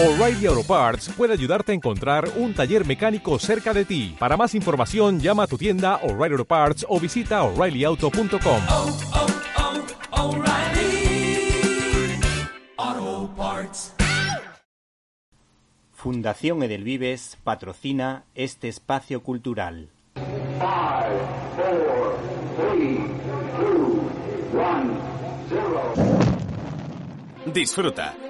O'Reilly Auto Parts puede ayudarte a encontrar un taller mecánico cerca de ti. Para más información, llama a tu tienda O'Reilly Auto Parts o visita oreillyauto.com. oh, oh, Parts. Fundación Edelvives patrocina este espacio cultural. Five, four, three, two, one, zero. Disfruta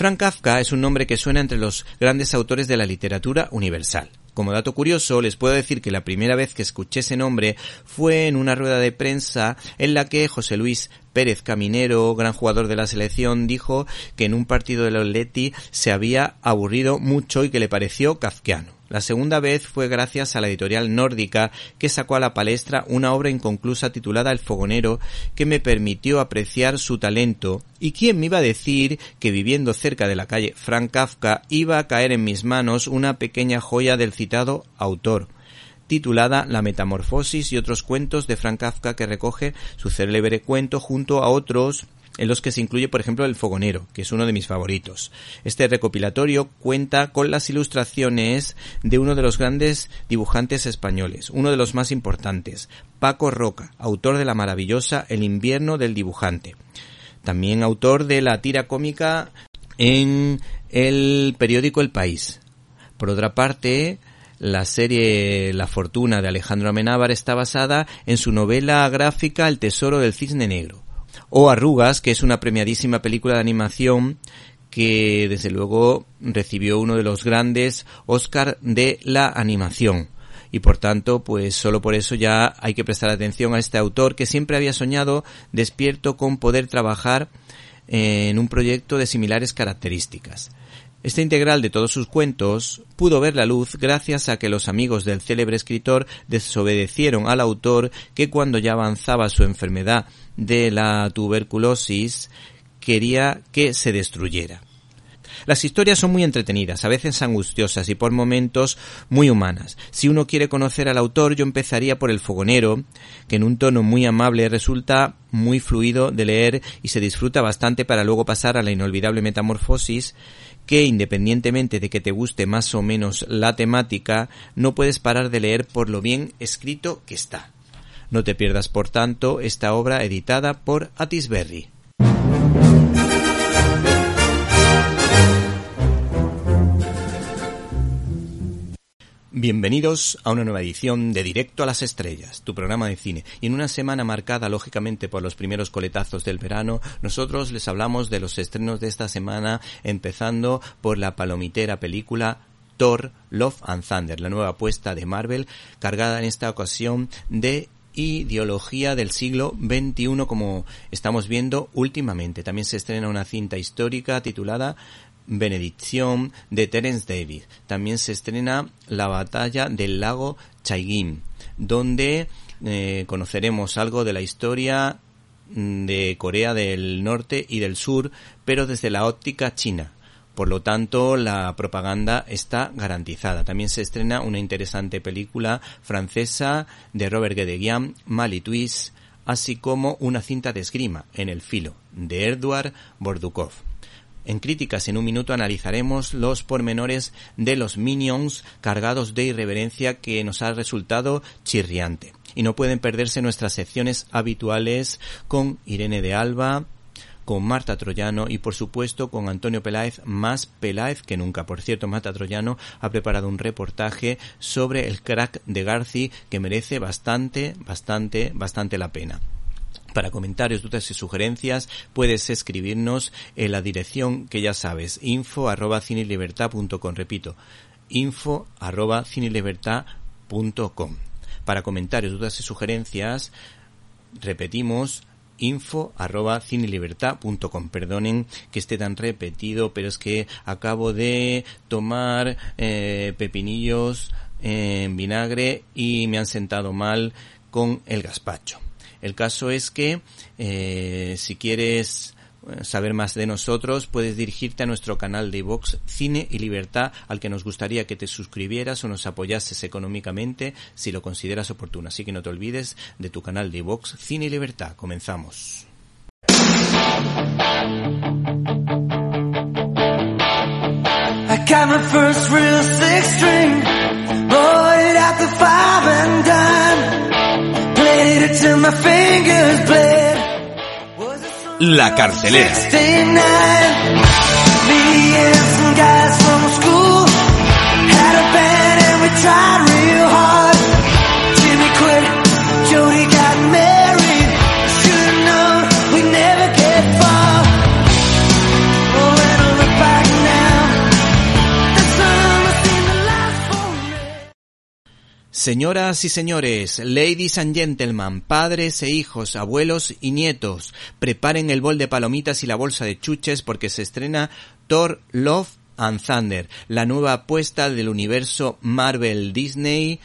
Frank Kafka es un nombre que suena entre los grandes autores de la literatura universal. Como dato curioso, les puedo decir que la primera vez que escuché ese nombre fue en una rueda de prensa en la que José Luis Pérez Caminero, gran jugador de la selección, dijo que en un partido de los Leti se había aburrido mucho y que le pareció kafkiano. La segunda vez fue gracias a la editorial nórdica que sacó a la palestra una obra inconclusa titulada El Fogonero que me permitió apreciar su talento. Y quién me iba a decir que viviendo cerca de la calle Frank Kafka iba a caer en mis manos una pequeña joya del citado autor titulada La Metamorfosis y otros cuentos de Frank Kafka que recoge su célebre cuento junto a otros en los que se incluye, por ejemplo, El Fogonero, que es uno de mis favoritos. Este recopilatorio cuenta con las ilustraciones de uno de los grandes dibujantes españoles, uno de los más importantes, Paco Roca, autor de la maravillosa El invierno del dibujante. También autor de la tira cómica en el periódico El País. Por otra parte, la serie La Fortuna de Alejandro Amenábar está basada en su novela gráfica El Tesoro del Cisne Negro o Arrugas, que es una premiadísima película de animación que desde luego recibió uno de los grandes Oscar de la animación. Y por tanto, pues solo por eso ya hay que prestar atención a este autor que siempre había soñado despierto con poder trabajar en un proyecto de similares características. Este integral de todos sus cuentos pudo ver la luz gracias a que los amigos del célebre escritor desobedecieron al autor que cuando ya avanzaba su enfermedad de la tuberculosis quería que se destruyera. Las historias son muy entretenidas, a veces angustiosas y por momentos muy humanas. Si uno quiere conocer al autor, yo empezaría por El Fogonero, que en un tono muy amable resulta muy fluido de leer y se disfruta bastante para luego pasar a la inolvidable Metamorfosis, que independientemente de que te guste más o menos la temática, no puedes parar de leer por lo bien escrito que está. No te pierdas, por tanto, esta obra editada por Atisberry. Bienvenidos a una nueva edición de Directo a las Estrellas, tu programa de cine. Y en una semana marcada, lógicamente, por los primeros coletazos del verano, nosotros les hablamos de los estrenos de esta semana, empezando por la palomitera película Thor, Love and Thunder, la nueva apuesta de Marvel, cargada en esta ocasión de ideología del siglo XXI, como estamos viendo últimamente. También se estrena una cinta histórica titulada Benedicción de Terence David. También se estrena La batalla del lago Chaigin, donde eh, conoceremos algo de la historia de Corea del Norte y del Sur, pero desde la óptica china. Por lo tanto, la propaganda está garantizada. También se estrena una interesante película francesa de Robert Guédiguian, Mali Twist, así como una cinta de esgrima, En el filo, de Edouard Bordukov. En Críticas en un minuto analizaremos los pormenores de los Minions cargados de irreverencia que nos ha resultado chirriante. Y no pueden perderse nuestras secciones habituales con Irene de Alba, con Marta Troyano y por supuesto con Antonio Peláez, más Peláez que nunca. Por cierto, Marta Troyano ha preparado un reportaje sobre el crack de Garci que merece bastante, bastante, bastante la pena. Para comentarios, dudas y sugerencias puedes escribirnos en la dirección que ya sabes, info arroba. Repito, info arroba cinelibertad.com. Para comentarios, dudas y sugerencias, repetimos, info arroba. Perdonen que esté tan repetido, pero es que acabo de tomar eh, pepinillos en vinagre y me han sentado mal con el gazpacho. El caso es que eh, si quieres eh, saber más de nosotros, puedes dirigirte a nuestro canal de iVox Cine y Libertad, al que nos gustaría que te suscribieras o nos apoyases económicamente si lo consideras oportuno. Así que no te olvides de tu canal de iVox Cine y Libertad. Comenzamos. La cartelera. Señoras y señores, ladies and gentlemen, padres e hijos, abuelos y nietos, preparen el bol de palomitas y la bolsa de chuches porque se estrena Thor Love and Thunder, la nueva apuesta del universo Marvel Disney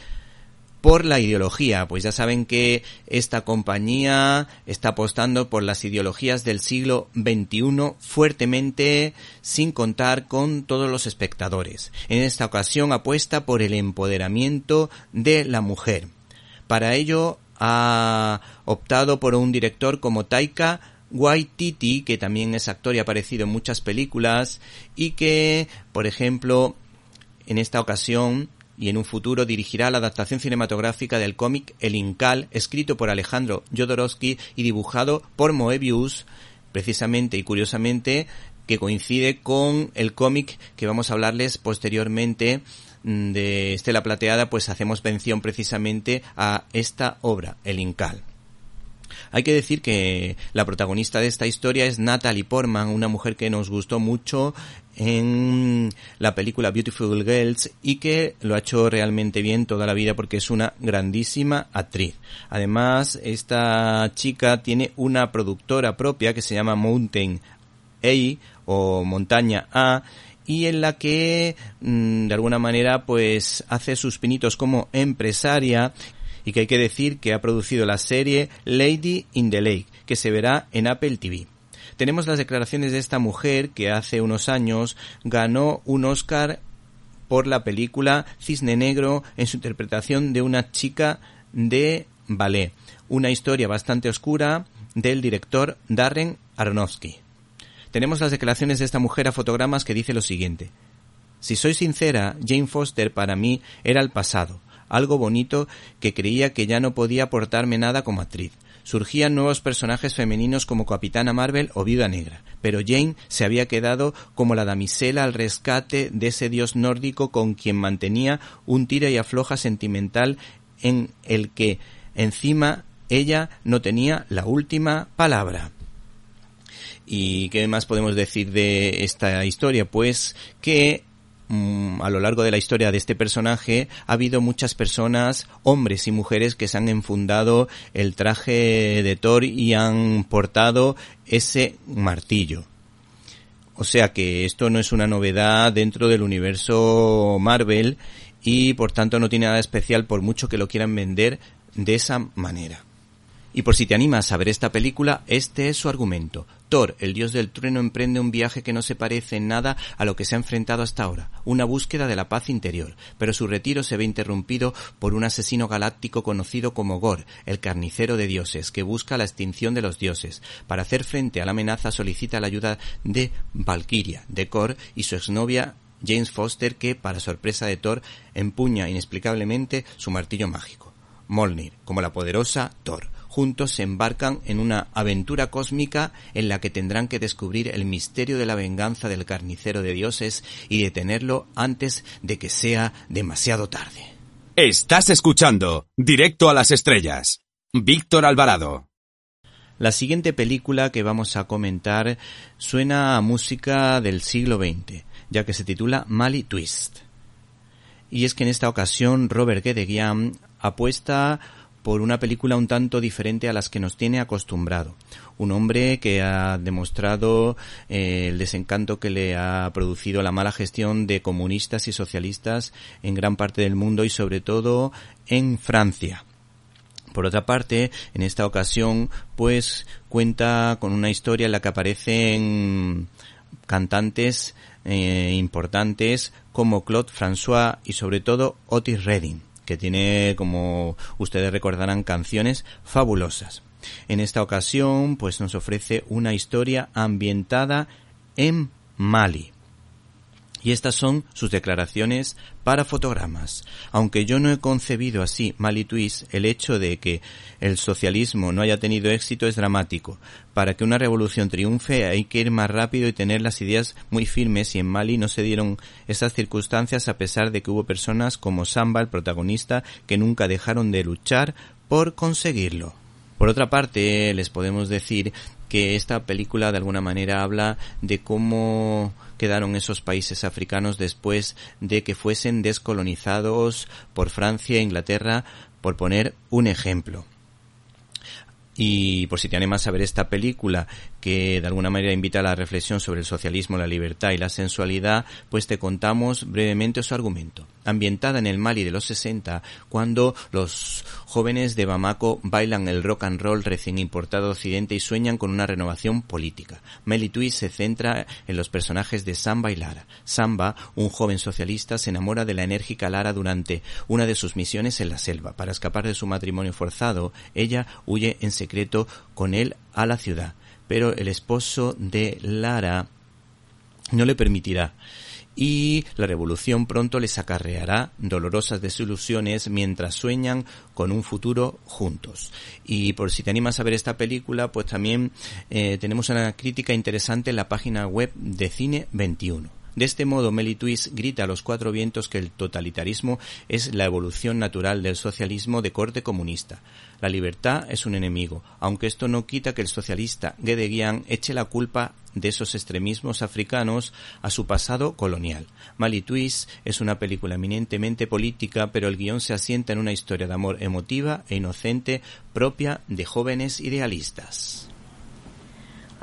por la ideología, pues ya saben que esta compañía está apostando por las ideologías del siglo XXI fuertemente, sin contar con todos los espectadores. En esta ocasión apuesta por el empoderamiento de la mujer. Para ello ha optado por un director como Taika Waititi, que también es actor y ha aparecido en muchas películas, y que, por ejemplo, en esta ocasión y en un futuro dirigirá la adaptación cinematográfica del cómic El Incal, escrito por Alejandro Jodorowsky y dibujado por Moebius, precisamente y curiosamente que coincide con el cómic que vamos a hablarles posteriormente mm, de Estela Plateada, pues hacemos mención precisamente a esta obra, El Incal. Hay que decir que la protagonista de esta historia es Natalie Portman, una mujer que nos gustó mucho en la película Beautiful Girls y que lo ha hecho realmente bien toda la vida porque es una grandísima actriz. Además, esta chica tiene una productora propia que se llama Mountain A o Montaña A y en la que mm, de alguna manera pues hace sus pinitos como empresaria y que hay que decir que ha producido la serie Lady in the Lake, que se verá en Apple TV. Tenemos las declaraciones de esta mujer que hace unos años ganó un Oscar por la película Cisne Negro en su interpretación de una chica de ballet, una historia bastante oscura del director Darren Aronofsky. Tenemos las declaraciones de esta mujer a fotogramas que dice lo siguiente. Si soy sincera, Jane Foster para mí era el pasado, algo bonito que creía que ya no podía aportarme nada como actriz. Surgían nuevos personajes femeninos como Capitana Marvel o Viuda Negra, pero Jane se había quedado como la damisela al rescate de ese dios nórdico con quien mantenía un tira y afloja sentimental en el que encima ella no tenía la última palabra. ¿Y qué más podemos decir de esta historia? Pues que mm, a lo largo de la historia de este personaje ha habido muchas personas, hombres y mujeres, que se han enfundado el traje de Thor y han portado ese martillo. O sea que esto no es una novedad dentro del universo Marvel y por tanto no tiene nada especial por mucho que lo quieran vender de esa manera. Y por si te animas a ver esta película, este es su argumento. Thor, el dios del trueno, emprende un viaje que no se parece en nada a lo que se ha enfrentado hasta ahora, una búsqueda de la paz interior, pero su retiro se ve interrumpido por un asesino galáctico conocido como Gor, el carnicero de dioses, que busca la extinción de los dioses. Para hacer frente a la amenaza solicita la ayuda de Valkyria, de Kor y su exnovia James Foster, que, para sorpresa de Thor, empuña inexplicablemente su martillo mágico. Molnir, como la poderosa Thor juntos se embarcan en una aventura cósmica en la que tendrán que descubrir el misterio de la venganza del carnicero de dioses y detenerlo antes de que sea demasiado tarde. Estás escuchando Directo a las Estrellas. Víctor Alvarado. La siguiente película que vamos a comentar suena a música del siglo XX, ya que se titula Mali Twist. Y es que en esta ocasión Robert Guédiguian apuesta por una película un tanto diferente a las que nos tiene acostumbrado. Un hombre que ha demostrado eh, el desencanto que le ha producido la mala gestión de comunistas y socialistas en gran parte del mundo y sobre todo en Francia. Por otra parte, en esta ocasión, pues cuenta con una historia en la que aparecen cantantes eh, importantes como Claude François y sobre todo Otis Redding, que tiene, como ustedes recordarán, canciones fabulosas. En esta ocasión, pues nos ofrece una historia ambientada en Mali. Y estas son sus declaraciones para fotogramas. Aunque yo no he concebido así Mali Twist, el hecho de que el socialismo no haya tenido éxito es dramático. Para que una revolución triunfe hay que ir más rápido y tener las ideas muy firmes y en Mali no se dieron esas circunstancias a pesar de que hubo personas como Samba, el protagonista, que nunca dejaron de luchar por conseguirlo. Por otra parte, les podemos decir que esta película de alguna manera habla de cómo quedaron esos países africanos después de que fuesen descolonizados por Francia e Inglaterra, por poner un ejemplo. Y por si te animas a ver esta película, que de alguna manera invita a la reflexión sobre el socialismo, la libertad y la sensualidad, pues te contamos brevemente su argumento. Ambientada en el Mali de los 60, cuando los jóvenes de Bamako bailan el rock and roll recién importado a Occidente y sueñan con una renovación política. Melly Twist se centra en los personajes de Samba y Lara. Samba, un joven socialista, se enamora de la enérgica Lara durante una de sus misiones en la selva. Para escapar de su matrimonio forzado, ella huye en secreto con él a la ciudad pero el esposo de Lara no le permitirá y la revolución pronto les acarreará dolorosas desilusiones mientras sueñan con un futuro juntos. Y por si te animas a ver esta película, pues también eh, tenemos una crítica interesante en la página web de Cine 21. De este modo, Twist grita a los cuatro vientos que el totalitarismo es la evolución natural del socialismo de corte comunista. La libertad es un enemigo, aunque esto no quita que el socialista Guédiguian eche la culpa de esos extremismos africanos a su pasado colonial. Mali Twist es una película eminentemente política, pero el guion se asienta en una historia de amor emotiva e inocente propia de jóvenes idealistas.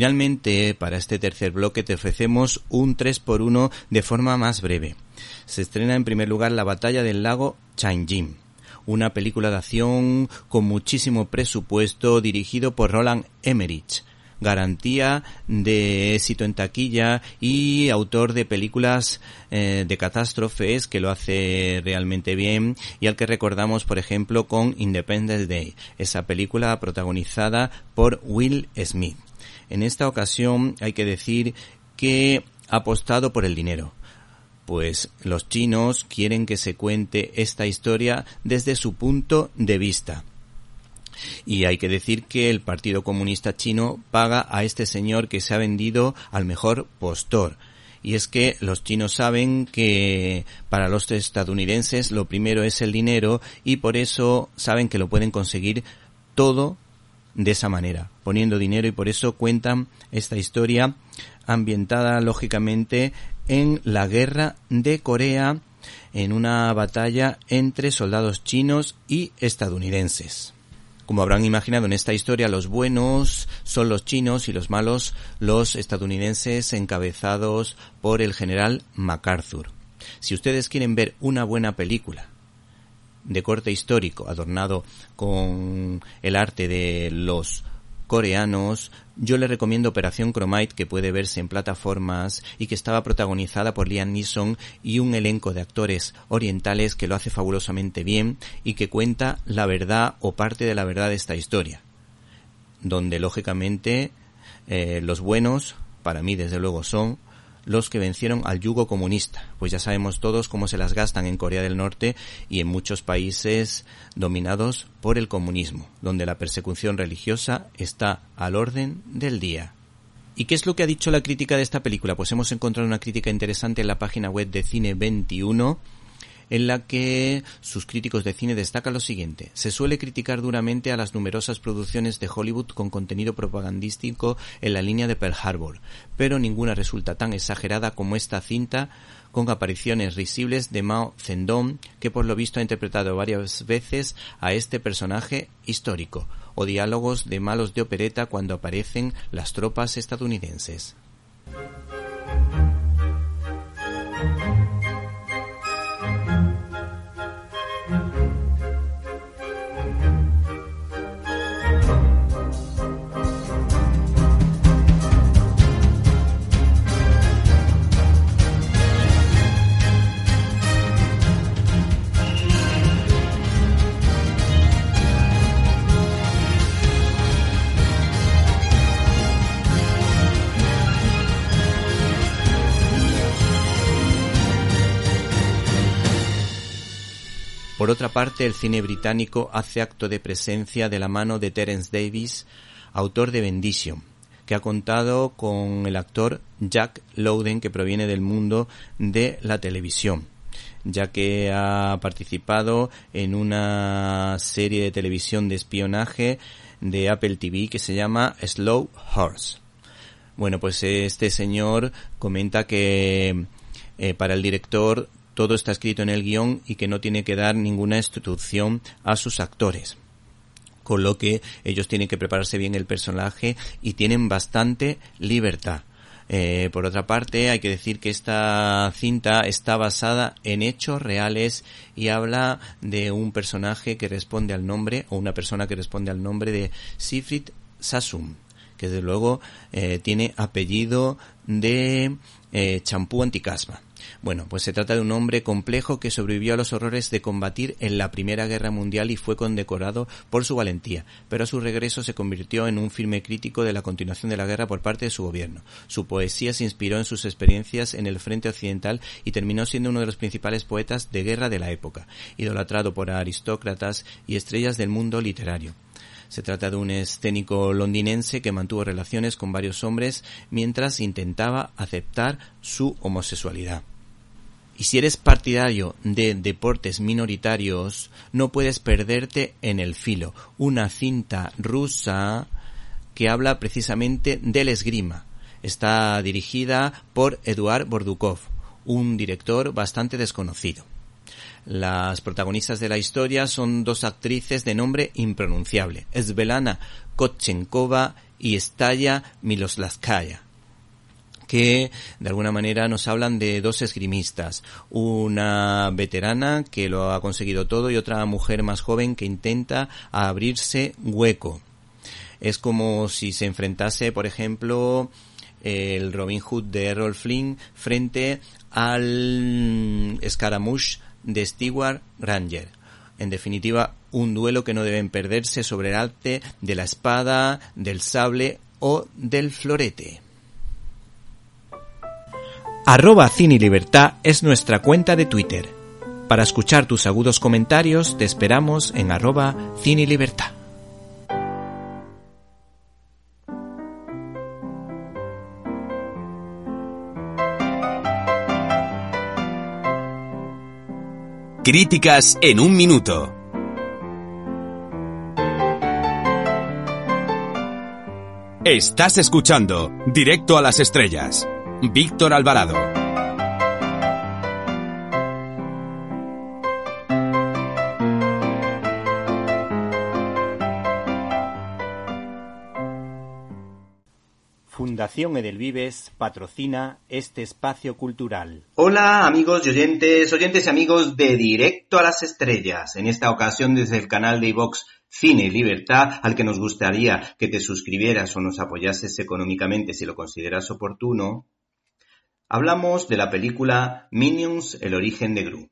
Finalmente, para este tercer bloque te ofrecemos un 3x1 de forma más breve. Se estrena en primer lugar La batalla del lago Changjin, una película de acción con muchísimo presupuesto dirigido por Roland Emmerich garantía de éxito en taquilla y autor de películas eh, de catástrofes que lo hace realmente bien y al que recordamos por ejemplo con Independence Day, esa película protagonizada por Will Smith. En esta ocasión hay que decir que ha apostado por el dinero. Pues los chinos quieren que se cuente esta historia desde su punto de vista. Y hay que decir que el Partido Comunista Chino paga a este señor que se ha vendido al mejor postor. Y es que los chinos saben que para los estadounidenses lo primero es el dinero y por eso saben que lo pueden conseguir todo de esa manera, poniendo dinero y por eso cuentan esta historia ambientada lógicamente en la guerra de Corea en una batalla entre soldados chinos y estadounidenses. Como habrán imaginado en esta historia, los buenos son los chinos y los malos los estadounidenses encabezados por el general MacArthur. Si ustedes quieren ver una buena película de corte histórico adornado con el arte de los coreanos, yo le recomiendo Operación Chromite que puede verse en plataformas y que estaba protagonizada por Liam Neeson y un elenco de actores orientales que lo hace fabulosamente bien y que cuenta la verdad o parte de la verdad de esta historia. Donde lógicamente eh, los buenos, para mí desde luego son los que vencieron al yugo comunista, pues ya sabemos todos cómo se las gastan en Corea del Norte y en muchos países dominados por el comunismo, donde la persecución religiosa está al orden del día. ¿Y qué es lo que ha dicho la crítica de esta película? Pues hemos encontrado una crítica interesante en la página web de Cine 21 en la que sus críticos de cine destacan lo siguiente. Se suele criticar duramente a las numerosas producciones de Hollywood con contenido propagandístico en la línea de Pearl Harbor, pero ninguna resulta tan exagerada como esta cinta con apariciones risibles de Mao Zedong, que por lo visto ha interpretado varias veces a este personaje histórico, o diálogos de malos de opereta cuando aparecen las tropas estadounidenses. Otra parte, el cine británico hace acto de presencia de la mano de Terence Davis, autor de Bendition, que ha contado con el actor Jack Lowden, que proviene del mundo de la televisión ya que ha participado en una serie de televisión de espionaje de Apple TV que se llama Slow Horse. Bueno, pues este señor comenta que eh, para el director todo está escrito en el guion y que no tiene que dar ninguna instrucción a sus actores. Con lo que ellos tienen que prepararse bien el personaje y tienen bastante libertad. Eh, por otra parte, hay que decir que esta cinta está basada en hechos reales y habla de un personaje que responde al nombre, o una persona que responde al nombre de Sifrit Sasum, que desde luego eh, tiene apellido de eh, champú anticasma. Bueno, pues se trata de un hombre complejo que sobrevivió a los horrores de combatir en la Primera Guerra Mundial y fue condecorado por su valentía, pero a su regreso se convirtió en un firme crítico de la continuación de la guerra por parte de su gobierno. Su poesía se inspiró en sus experiencias en el frente occidental y terminó siendo uno de los principales poetas de guerra de la época, idolatrado por aristócratas y estrellas del mundo literario. Se trata de un escénico londinense que mantuvo relaciones con varios hombres mientras intentaba aceptar su homosexualidad. Y si eres partidario de deportes minoritarios, no puedes perderte en el filo, una cinta rusa que habla precisamente del esgrima. Está dirigida por Eduard Bordukov, un director bastante desconocido. Las protagonistas de la historia son dos actrices de nombre impronunciable, Svelana Kotchenkova y Staya Miloslaskaya que de alguna manera nos hablan de dos esgrimistas, una veterana que lo ha conseguido todo y otra mujer más joven que intenta abrirse hueco. Es como si se enfrentase, por ejemplo, el Robin Hood de Errol Flynn frente al Scaramouche de Stewart Granger. En definitiva, un duelo que no deben perderse sobre el arte de la espada, del sable o del florete. Arroba Cine y Libertad es nuestra cuenta de Twitter. Para escuchar tus agudos comentarios te esperamos en arroba Cine y Libertad. Críticas en un minuto. Estás escuchando Directo a las Estrellas Víctor Alvarado. Fundación Edelvives patrocina este espacio cultural. Hola amigos y oyentes, oyentes y amigos de Directo a las Estrellas. En esta ocasión desde el canal de iVox Cine y Libertad, al que nos gustaría que te suscribieras o nos apoyases económicamente si lo consideras oportuno, hablamos de la película Minions, el origen de Gru.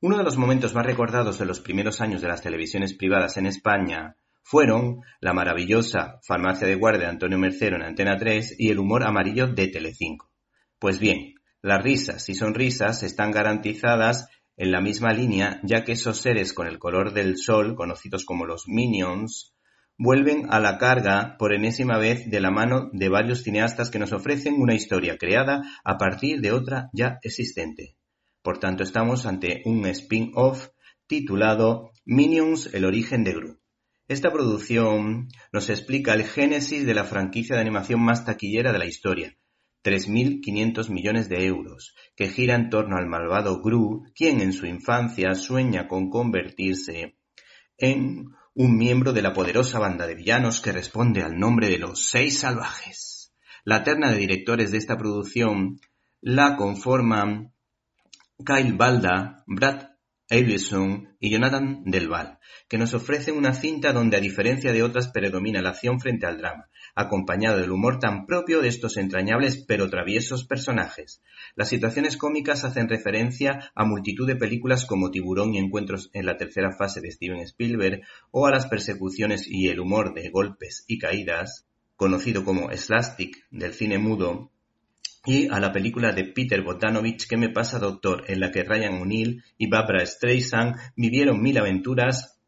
Uno de los momentos más recordados de los primeros años de las televisiones privadas en España fueron la maravillosa Farmacia de Guardia de Antonio Mercero en Antena 3 y el humor amarillo de Telecinco. Pues bien, las risas y sonrisas están garantizadas en la misma línea, ya que esos seres con el color del sol, conocidos como los Minions, vuelven a la carga por enésima vez de la mano de varios cineastas que nos ofrecen una historia creada a partir de otra ya existente. Por tanto, estamos ante un spin-off titulado Minions, el origen de Gru. Esta producción nos explica el génesis de la franquicia de animación más taquillera de la historia, 3.500 millones de euros, que gira en torno al malvado Gru, quien en su infancia sueña con convertirse en un miembro de la poderosa banda de villanos que responde al nombre de los Seis Salvajes. La terna de directores de esta producción la conforman Kyle Balda, Brad Avildsen y Jonathan Del Val, que nos ofrecen una cinta donde a diferencia de otras predomina la acción frente al drama, acompañado del humor tan propio de estos entrañables pero traviesos personajes. Las situaciones cómicas hacen referencia a multitud de películas como Tiburón y Encuentros en la tercera fase de Steven Spielberg o a las persecuciones y el humor de golpes y caídas, conocido como Slastic del cine mudo, y a la película de Peter Bogdanovich ¿Qué me pasa doctor?, en la que Ryan O'Neill y Barbara Streisand vivieron mil aventuras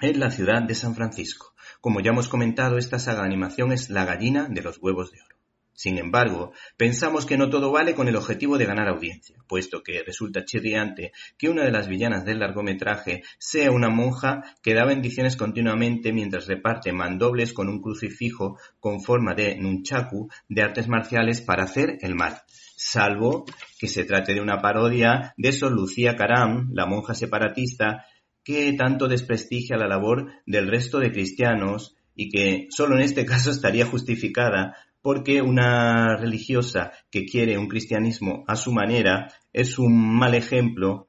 en la ciudad de San Francisco. Como ya hemos comentado, esta saga de animación es la gallina de los huevos de oro. Sin embargo, pensamos que no todo vale con el objetivo de ganar audiencia, puesto que resulta chirriante que una de las villanas del largometraje sea una monja que da bendiciones continuamente mientras reparte mandobles con un crucifijo con forma de nunchaku de artes marciales para hacer el mal. Salvo que se trate de una parodia de Sor Lucía Caram, la monja separatista, que tanto desprestigia la labor del resto de cristianos y que solo en este caso estaría justificada porque una religiosa que quiere un cristianismo a su manera es un mal ejemplo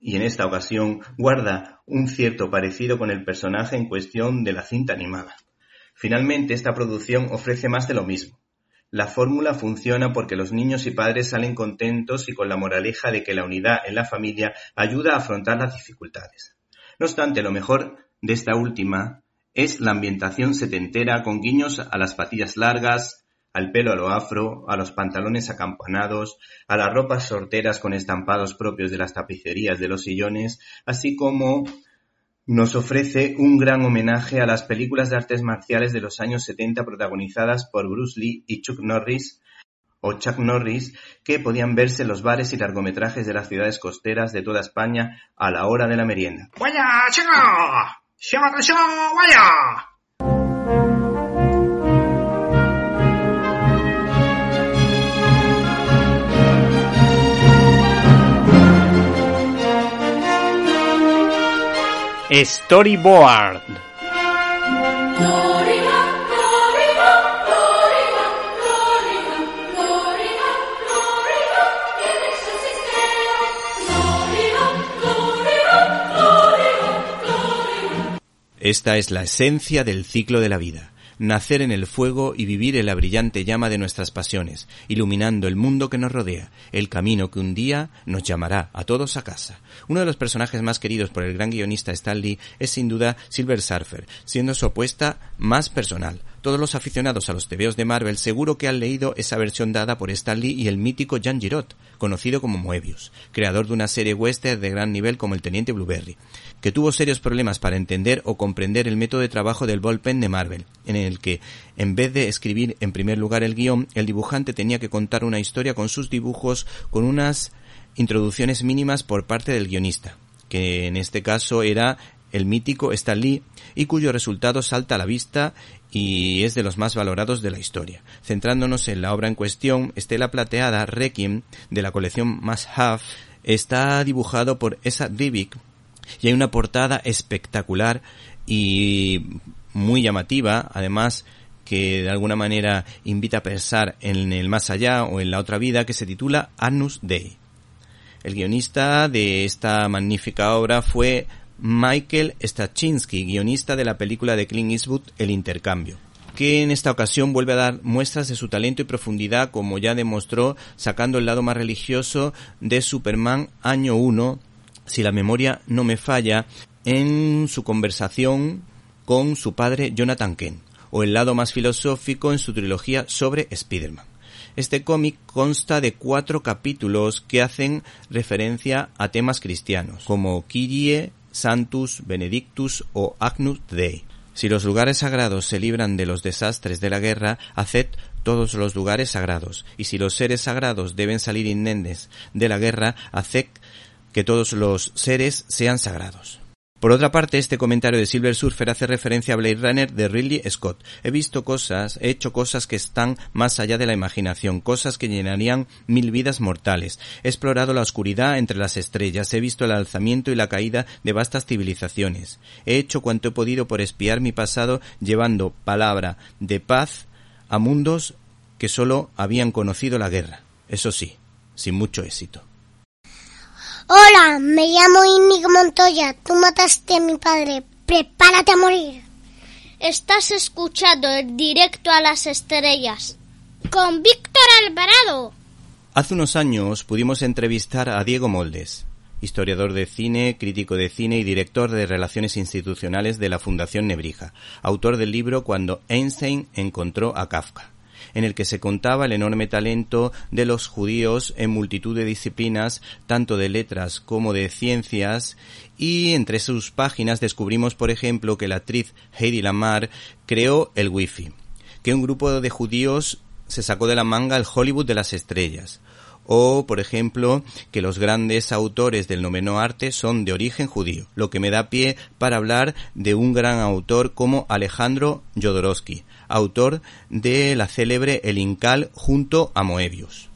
y en esta ocasión guarda un cierto parecido con el personaje en cuestión de la cinta animada. Finalmente, esta producción ofrece más de lo mismo. La fórmula funciona porque los niños y padres salen contentos y con la moraleja de que la unidad en la familia ayuda a afrontar las dificultades. No obstante, lo mejor de esta última es la ambientación setentera con guiños a las patillas largas, al pelo a lo afro, a los pantalones acampanados, a las ropas sorteras con estampados propios de las tapicerías de los sillones, así como nos ofrece un gran homenaje a las películas de artes marciales de los años 70 protagonizadas por Bruce Lee y Chuck Norris o Chuck Norris, que podían verse en los bares y largometrajes de las ciudades costeras de toda España a la hora de la merienda. ¡Vaya, chica! ¡Vaya! Storyboard. Esta es la esencia del ciclo de la vida nacer en el fuego y vivir en la brillante llama de nuestras pasiones, iluminando el mundo que nos rodea, el camino que un día nos llamará a todos a casa. Uno de los personajes más queridos por el gran guionista Stan Lee es sin duda Silver Surfer, siendo su apuesta más personal. Todos los aficionados a los tebeos de Marvel seguro que han leído esa versión dada por Stan Lee y el mítico Jan Girot, conocido como Moebius, creador de una serie western de gran nivel como el Teniente Blueberry, que tuvo serios problemas para entender o comprender el método de trabajo del ballpen de Marvel, en el que, en vez de escribir en primer lugar el guion, el dibujante tenía que contar una historia con sus dibujos con unas introducciones mínimas por parte del guionista que en este caso era el mítico Stan Lee, y cuyo resultado salta a la vista y es de los más valorados de la historia. Centrándonos en la obra en cuestión, Estela Plateada Requiem de la colección Must Have está dibujado por Esa Rivik y hay una portada espectacular y muy llamativa, además que de alguna manera invita a pensar en el más allá o en la otra vida, que se titula Annus Dei. El guionista de esta magnífica obra fue Michael Stachinsky, guionista de la película de Clint Eastwood El intercambio que en esta ocasión vuelve a dar muestras de su talento y profundidad como ya demostró sacando el lado más religioso de Superman año 1, si la memoria no me falla, en su conversación con su padre Jonathan Kent, o el lado más filosófico en su trilogía sobre Spider-Man. Este cómic consta de cuatro capítulos que hacen referencia a temas cristianos, como Kyrie, Santus, Benedictus o Agnus Dei. Si los lugares sagrados se libran de los desastres de la guerra, haced todos los lugares sagrados, y si los seres sagrados deben salir indemnes de la guerra, haced que todos los seres sean sagrados. Por otra parte, este comentario de Silver Surfer hace referencia a Blade Runner de Ridley Scott. He visto cosas, he hecho cosas que están más allá de la imaginación, cosas que llenarían mil vidas mortales. He explorado la oscuridad entre las estrellas, he visto el alzamiento y la caída de vastas civilizaciones. He hecho cuanto he podido por espiar mi pasado llevando palabra de paz a mundos que solo habían conocido la guerra. Eso sí, sin mucho éxito. Hola, me llamo Íñigo Montoya. Tú mataste a mi padre. Prepárate a morir. Estás escuchando el directo a las estrellas con Víctor Alvarado. Hace unos años pudimos entrevistar a Diego Moldes, historiador de cine, crítico de cine y director de Relaciones Institucionales de la Fundación Nebrija, autor del libro Cuando Einstein encontró a Kafka en el que se contaba el enorme talento de los judíos en multitud de disciplinas, tanto de letras como de ciencias, y entre sus páginas descubrimos, por ejemplo, que la actriz Heidi Lamar creó el Wi-Fi, que un grupo de judíos se sacó de la manga el Hollywood de las estrellas, o, por ejemplo, que los grandes autores del noveno arte son de origen judío, lo que me da pie para hablar de un gran autor como Alejandro Jodorowsky, autor de la célebre El Incal junto a Moebius.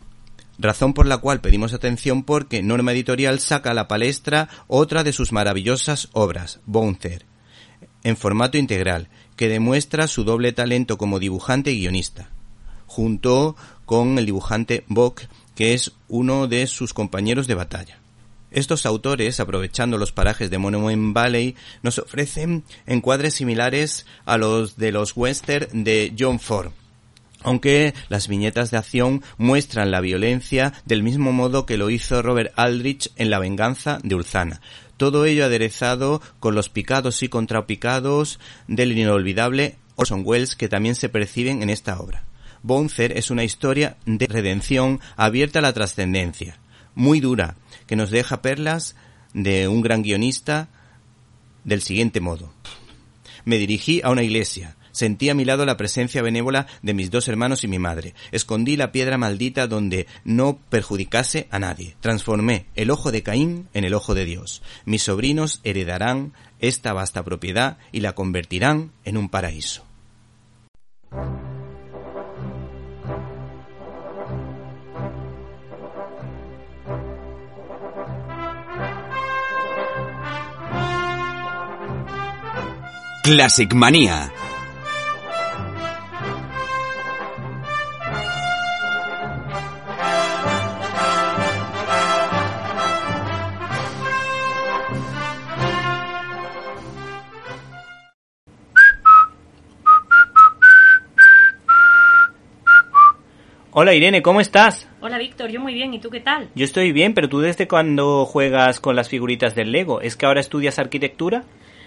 Razón por la cual pedimos atención porque Norma Editorial saca a la palestra otra de sus maravillosas obras, Bouncer, en formato integral, que demuestra su doble talento como dibujante y guionista, junto con el dibujante Bock, que es uno de sus compañeros de batalla. Estos autores, aprovechando los parajes de Monument Valley, nos ofrecen encuadres similares a los de los western de John Ford aunque las viñetas de acción muestran la violencia del mismo modo que lo hizo Robert Aldrich en La venganza de Ulzana. Todo ello aderezado con los picados y contrapicados del inolvidable Orson Welles que también se perciben en esta obra. Bouncer es una historia de redención abierta a la trascendencia, muy dura, que nos deja perlas de un gran guionista del siguiente modo. Me dirigí a una iglesia, Sentí a mi lado la presencia benévola de mis dos hermanos y mi madre. Escondí la piedra maldita donde no perjudicase a nadie. Transformé el ojo de Caín en el ojo de Dios. Mis sobrinos heredarán esta vasta propiedad y la convertirán en un paraíso. Classic Manía. Hola Irene, ¿cómo estás? Hola Víctor, yo muy bien, ¿y tú qué tal? Yo estoy bien, pero tú desde cuando juegas con las figuritas del Lego, ¿es que ahora estudias arquitectura?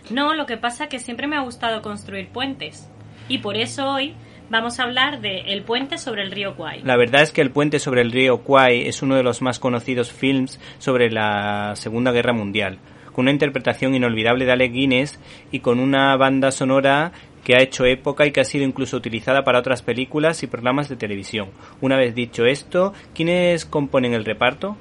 No, lo que pasa es que siempre me ha gustado construir puentes. Y por eso hoy vamos a hablar de El puente sobre el río Kwai. La verdad es que El puente sobre el río Kwai es uno de los más conocidos films sobre la Segunda Guerra Mundial, con una interpretación inolvidable de Alec Guinness y con una banda sonora que ha hecho época y que ha sido incluso utilizada para otras películas y programas de televisión. Una vez dicho esto, ¿quiénes componen el reparto?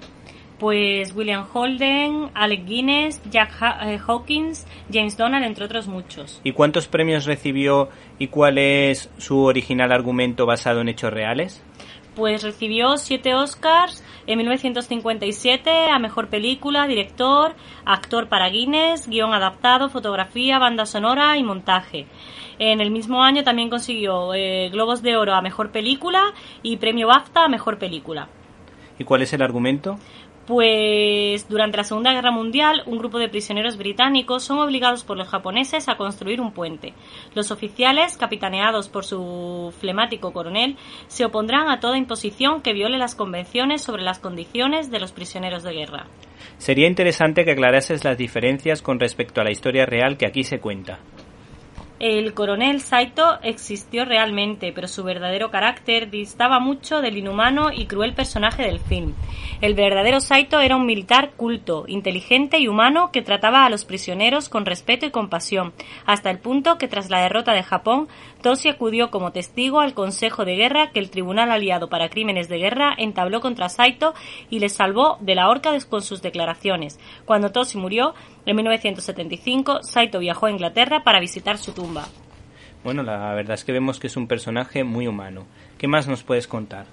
Pues William Holden, Alec Guinness, Jack eh, Hawkins, James Donald, entre otros muchos. ¿Y cuántos premios recibió y cuál es su original argumento basado en hechos reales? Pues recibió siete Oscars en 1957 a Mejor Película, Director, Actor para Guinness, Guión Adaptado, Fotografía, Banda Sonora y Montaje. En el mismo año también consiguió eh, Globos de Oro a Mejor Película y Premio BAFTA a Mejor Película. ¿Y cuál es el argumento? Pues durante la Segunda Guerra Mundial, un grupo de prisioneros británicos son obligados por los japoneses a construir un puente. Los oficiales, capitaneados por su flemático coronel, se opondrán a toda imposición que viole las convenciones sobre las condiciones de los prisioneros de guerra. Sería interesante que aclarases las diferencias con respecto a la historia real que aquí se cuenta. El coronel Saito existió realmente, pero su verdadero carácter distaba mucho del inhumano y cruel personaje del film. El verdadero Saito era un militar culto, inteligente y humano que trataba a los prisioneros con respeto y compasión, hasta el punto que tras la derrota de Japón, Toshi acudió como testigo al Consejo de Guerra que el Tribunal Aliado para Crímenes de Guerra entabló contra Saito y le salvó de la horca con sus declaraciones. Cuando Toshi murió, en 1975, Saito viajó a Inglaterra para visitar su tumba. Bueno, la verdad es que vemos que es un personaje muy humano. ¿Qué más nos puedes contar?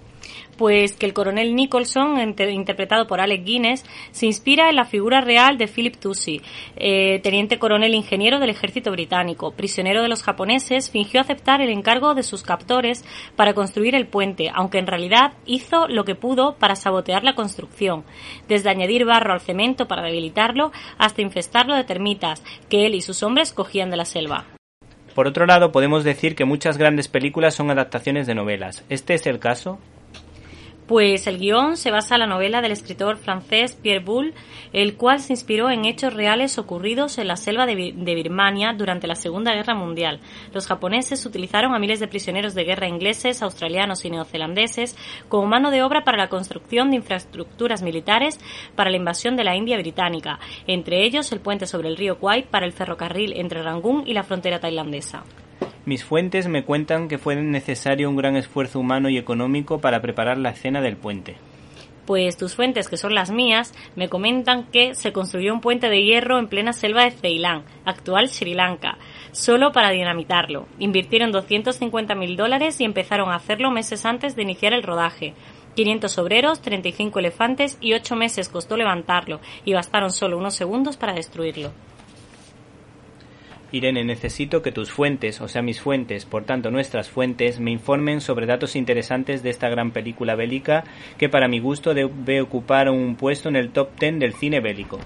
Pues que el coronel Nicholson, interpretado por Alec Guinness, se inspira en la figura real de Philip Toucey, eh, teniente coronel ingeniero del ejército británico. Prisionero de los japoneses, fingió aceptar el encargo de sus captores para construir el puente, aunque en realidad hizo lo que pudo para sabotear la construcción, desde añadir barro al cemento para debilitarlo hasta infestarlo de termitas que él y sus hombres cogían de la selva. Por otro lado, podemos decir que muchas grandes películas son adaptaciones de novelas. ¿Este es el caso? Pues el guion se basa en la novela del escritor francés Pierre Boulle, el cual se inspiró en hechos reales ocurridos en la selva de, de Birmania durante la Segunda Guerra Mundial. Los japoneses utilizaron a miles de prisioneros de guerra ingleses, australianos y neozelandeses como mano de obra para la construcción de infraestructuras militares para la invasión de la India británica, entre ellos el puente sobre el río Kwai para el ferrocarril entre Rangún y la frontera tailandesa. Mis fuentes me cuentan que fue necesario un gran esfuerzo humano y económico para preparar la escena del puente. Pues tus fuentes, que son las mías, me comentan que se construyó un puente de hierro en plena selva de Ceilán, actual Sri Lanka, solo para dinamitarlo. Invirtieron 250 mil dólares y empezaron a hacerlo meses antes de iniciar el rodaje. 500 obreros, 35 elefantes y 8 meses costó levantarlo y bastaron solo unos segundos para destruirlo. Irene, necesito que tus fuentes, o sea mis fuentes, por tanto nuestras fuentes, me informen sobre datos interesantes de esta gran película bélica que para mi gusto debe ocupar un puesto en el top 10 del cine bélico.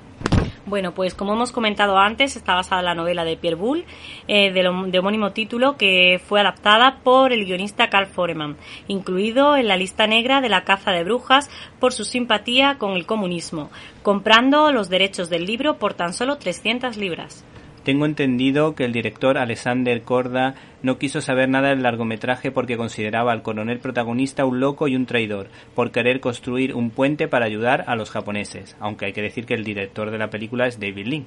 Bueno, pues como hemos comentado antes, está basada en la novela de Pierre Boulle, eh, de, de homónimo título, que fue adaptada por el guionista Carl Foreman, incluido en la lista negra de la caza de brujas por su simpatía con el comunismo, comprando los derechos del libro por tan solo 300 libras. Tengo entendido que el director Alexander Korda no quiso saber nada del largometraje porque consideraba al coronel protagonista un loco y un traidor, por querer construir un puente para ayudar a los japoneses, aunque hay que decir que el director de la película es David Lean.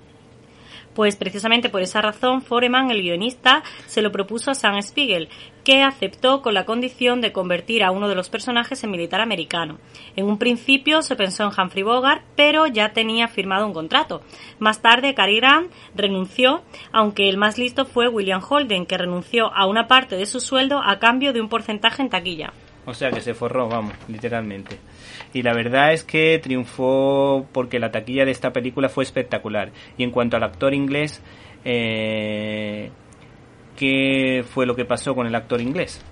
Pues precisamente por esa razón, Foreman, el guionista, se lo propuso a Sam Spiegel, que aceptó con la condición de convertir a uno de los personajes en militar americano. En un principio se pensó en Humphrey Bogart, pero ya tenía firmado un contrato. Más tarde, Cary Grant renunció, aunque el más listo fue William Holden, que renunció a una parte de su sueldo a cambio de un porcentaje en taquilla. O sea que se forró, vamos, literalmente. Y la verdad es que triunfó porque la taquilla de esta película fue espectacular. Y en cuanto al actor inglés, eh, ¿qué fue lo que pasó con el actor inglés?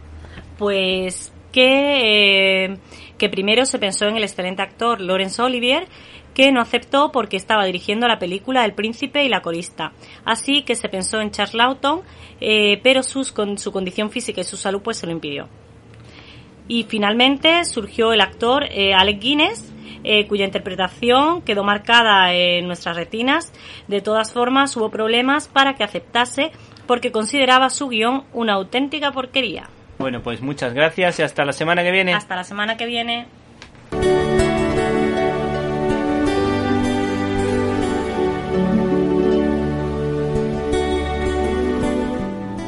Pues que, eh, que primero se pensó en el excelente actor Laurence Olivier, que no aceptó porque estaba dirigiendo la película El príncipe y la corista. Así que se pensó en Charles Lawton, eh, pero sus, con su condición física y su salud pues se lo impidió. Y finalmente surgió el actor eh, Alec Guinness, eh, cuya interpretación quedó marcada en nuestras retinas. De todas formas, hubo problemas para que aceptase porque consideraba su guion una auténtica porquería. Bueno, pues muchas gracias y hasta la semana que viene. Hasta la semana que viene.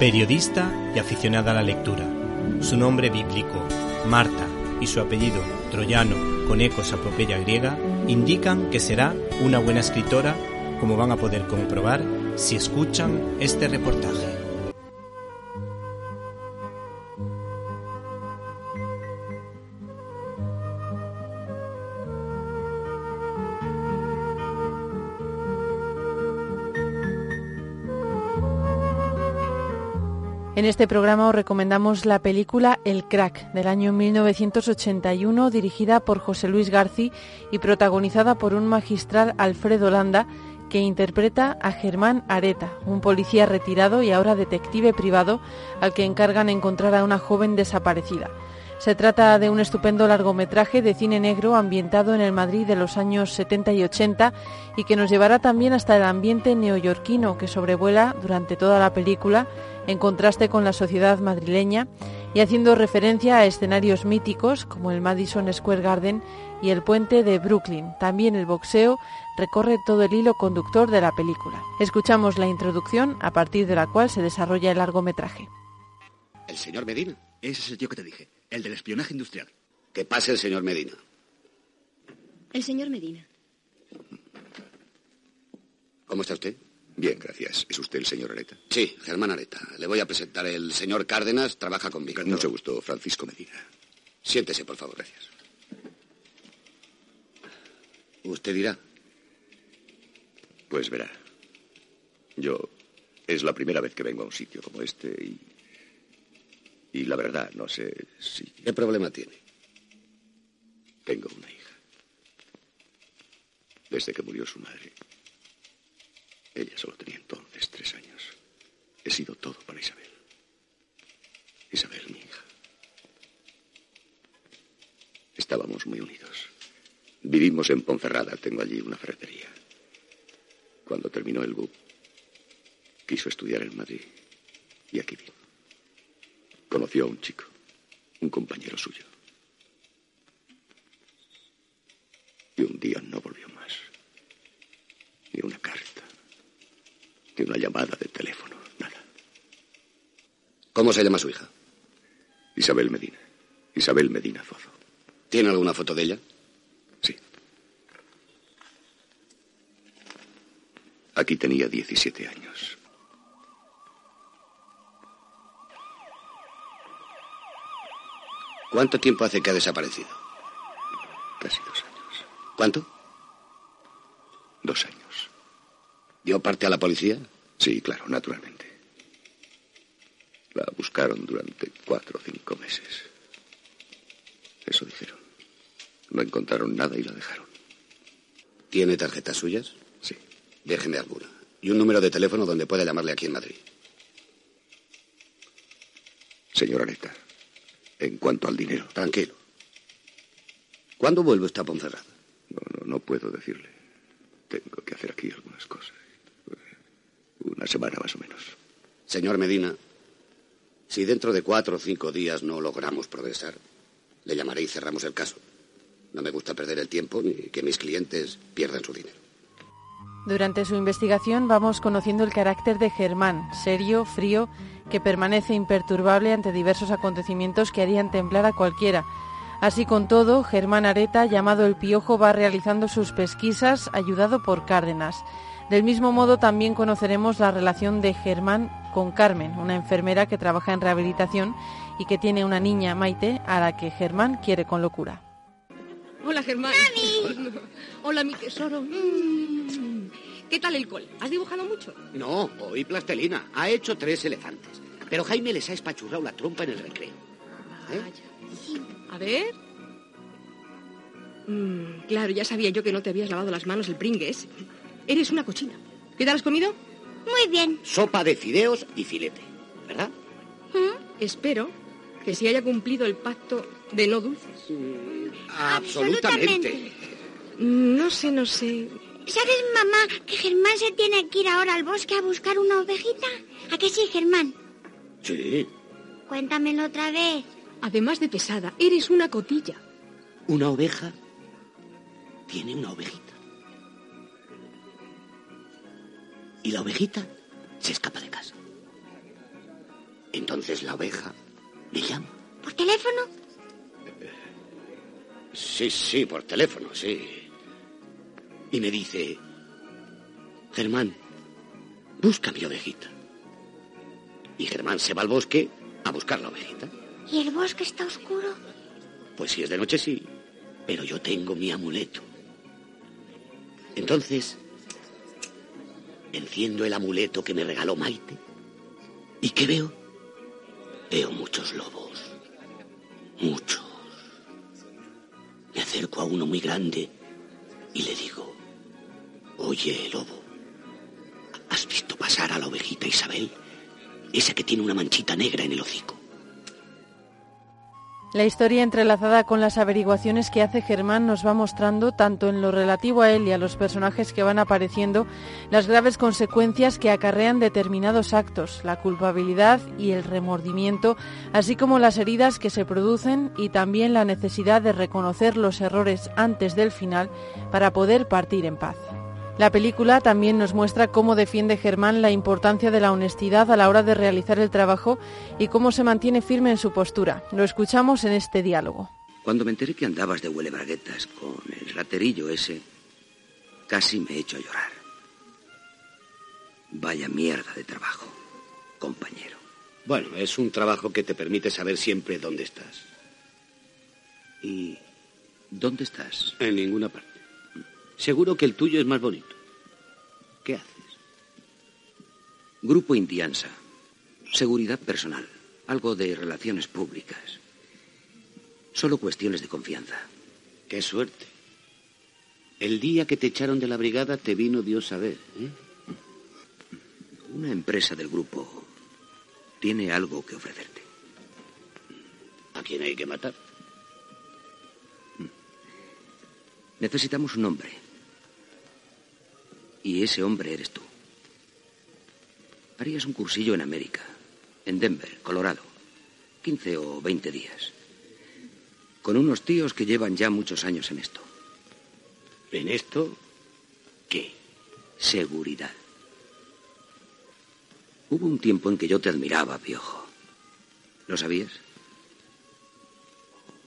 Periodista y aficionada a la lectura. Su nombre bíblico, Marta, y su apellido, troyano, con ecos a Popeya griega, indican que será una buena escritora, como van a poder comprobar si escuchan este reportaje. En este programa os recomendamos la película El Crack del año 1981 dirigida por José Luis García y protagonizada por un magistral Alfredo Landa que interpreta a Germán Areta, un policía retirado y ahora detective privado al que encargan encontrar a una joven desaparecida. Se trata de un estupendo largometraje de cine negro ambientado en el Madrid de los años 70 y 80 y que nos llevará también hasta el ambiente neoyorquino que sobrevuela durante toda la película en contraste con la sociedad madrileña y haciendo referencia a escenarios míticos como el Madison Square Garden y el puente de Brooklyn. También el boxeo recorre todo el hilo conductor de la película. Escuchamos la introducción a partir de la cual se desarrolla el largometraje. ¿El señor Medina? Ese es el tío que te dije, el del espionaje industrial. Que pase el señor Medina. El señor Medina. ¿Cómo está usted? Bien, gracias. ¿Es usted el señor Areta? Sí, Germán Areta. Le voy a presentar. El señor Cárdenas trabaja conmigo. Con mucho gusto, Francisco Medina. Siéntese, por favor. Gracias. Usted dirá. Pues verá. Yo es la primera vez que vengo a un sitio como este y... Y la verdad, no sé si... ¿Qué problema tiene? Tengo una hija. Desde que murió su madre. Ella solo tenía entonces tres años. He sido todo para Isabel. Isabel, mi hija. Estábamos muy unidos. Vivimos en Ponferrada, tengo allí una ferretería. Cuando terminó el BUP, quiso estudiar en Madrid y aquí vino. Conoció a un chico, un compañero suyo. Y un día no volvió más. Ni una carta, ni una llamada de teléfono, nada. ¿Cómo se llama su hija? Isabel Medina. Isabel Medina Zozo. ¿Tiene alguna foto de ella? Sí. Aquí tenía 17 años. ¿Cuánto tiempo hace que ha desaparecido? Casi dos años. ¿Cuánto? Dos años. ¿Dio parte a la policía? Sí, claro, naturalmente. La buscaron durante cuatro o cinco meses. Eso dijeron. No encontraron nada y la dejaron. ¿Tiene tarjetas suyas? Sí. Déjeme alguna. Y un número de teléfono donde pueda llamarle aquí en Madrid. Señora Neta, en cuanto al dinero. Tranquilo. ¿Cuándo vuelve usted a Ponferrada? No, no, no puedo decirle. Tengo que hacer aquí algunas cosas. Una semana más o menos. Señor Medina, si dentro de cuatro o cinco días no logramos progresar, le llamaré y cerramos el caso. No me gusta perder el tiempo ni que mis clientes pierdan su dinero. Durante su investigación vamos conociendo el carácter de Germán, serio, frío, que permanece imperturbable ante diversos acontecimientos que harían temblar a cualquiera. Así con todo, Germán Areta, llamado el Piojo, va realizando sus pesquisas ayudado por Cárdenas. Del mismo modo también conoceremos la relación de Germán con Carmen, una enfermera que trabaja en rehabilitación y que tiene una niña, Maite, a la que Germán quiere con locura. Hola, Germán. Hola, mi tesoro. Mm. ¿Qué tal el col? ¿Has dibujado mucho? No, hoy plastelina. Ha hecho tres elefantes. Pero Jaime les ha espachurrado la trompa en el recreo. ¿Eh? A ver. Mm, claro, ya sabía yo que no te habías lavado las manos el pringues. Eres una cochina. ¿Qué tal has comido? Muy bien. Sopa de fideos y filete. ¿Verdad? Espero que se haya cumplido el pacto de no dulces. Absolutamente. No sé, no sé. ¿Sabes, mamá, que Germán se tiene que ir ahora al bosque a buscar una ovejita? ¿A que sí, Germán? Sí. Cuéntamelo otra vez. Además de pesada, eres una cotilla. Una oveja tiene una ovejita. Y la ovejita se escapa de casa. Entonces la oveja le llama. ¿Por teléfono? Sí, sí, por teléfono, sí. Y me dice, Germán, busca mi ovejita. Y Germán se va al bosque a buscar la ovejita. ¿Y el bosque está oscuro? Pues si es de noche sí, pero yo tengo mi amuleto. Entonces, enciendo el amuleto que me regaló Maite. ¿Y qué veo? Veo muchos lobos. Muchos. Me acerco a uno muy grande y le digo, oye, lobo, ¿has visto pasar a la ovejita Isabel? Esa que tiene una manchita negra en el hocico. La historia entrelazada con las averiguaciones que hace Germán nos va mostrando, tanto en lo relativo a él y a los personajes que van apareciendo, las graves consecuencias que acarrean determinados actos, la culpabilidad y el remordimiento, así como las heridas que se producen y también la necesidad de reconocer los errores antes del final para poder partir en paz. La película también nos muestra cómo defiende Germán la importancia de la honestidad a la hora de realizar el trabajo y cómo se mantiene firme en su postura. Lo escuchamos en este diálogo. Cuando me enteré que andabas de huele braguetas con el raterillo ese, casi me he hecho llorar. Vaya mierda de trabajo, compañero. Bueno, es un trabajo que te permite saber siempre dónde estás. ¿Y dónde estás? En ninguna parte. Seguro que el tuyo es más bonito. ¿Qué haces? Grupo Indiansa. Seguridad personal. Algo de relaciones públicas. Solo cuestiones de confianza. Qué suerte. El día que te echaron de la brigada te vino Dios a ver. ¿eh? Una empresa del grupo tiene algo que ofrecerte. ¿A quién hay que matar? Necesitamos un hombre. Y ese hombre eres tú. Harías un cursillo en América, en Denver, Colorado. 15 o 20 días. Con unos tíos que llevan ya muchos años en esto. ¿En esto? ¿Qué? Seguridad. Hubo un tiempo en que yo te admiraba, viejo. ¿Lo sabías?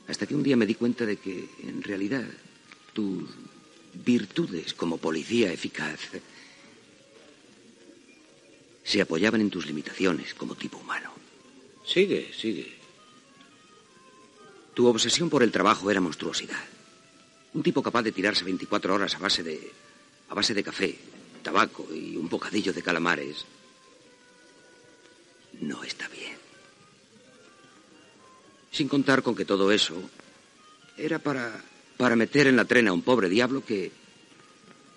Hasta que un día me di cuenta de que, en realidad, tus virtudes como policía eficaz se apoyaban en tus limitaciones como tipo humano. Sigue, sigue. Tu obsesión por el trabajo era monstruosidad. Un tipo capaz de tirarse 24 horas a base de a base de café, tabaco y un bocadillo de calamares no está bien. Sin contar con que todo eso era para para meter en la trena a un pobre diablo que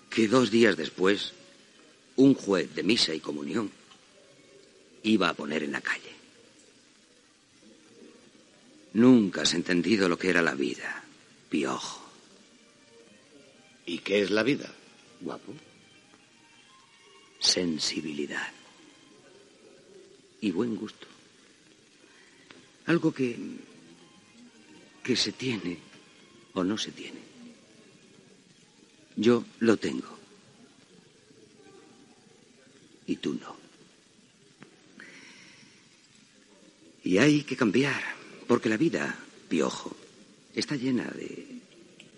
que dos días después un juez de misa y comunión iba a poner en la calle. Nunca has entendido lo que era la vida, piojo. ¿Y qué es la vida, guapo? Sensibilidad. Y buen gusto. Algo que. que se tiene o no se tiene. Yo lo tengo. Y tú no. Y hay que cambiar, porque la vida, piojo, está llena de,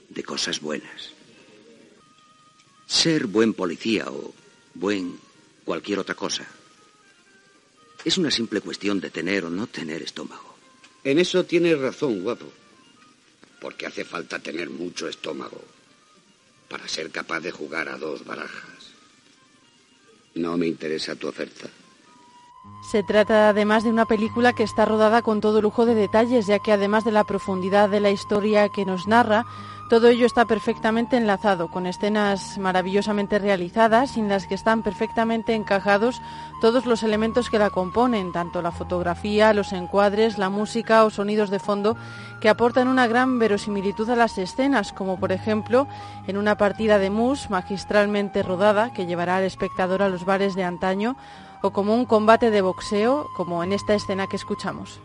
de cosas buenas. Ser buen policía o buen cualquier otra cosa es una simple cuestión de tener o no tener estómago. En eso tienes razón, guapo. Porque hace falta tener mucho estómago para ser capaz de jugar a dos barajas. No me interesa tu oferta. Se trata además de una película que está rodada con todo lujo de detalles, ya que además de la profundidad de la historia que nos narra, todo ello está perfectamente enlazado, con escenas maravillosamente realizadas, en las que están perfectamente encajados todos los elementos que la componen, tanto la fotografía, los encuadres, la música o sonidos de fondo, que aportan una gran verosimilitud a las escenas, como por ejemplo en una partida de mus magistralmente rodada que llevará al espectador a los bares de antaño, o como un combate de boxeo, como en esta escena que escuchamos.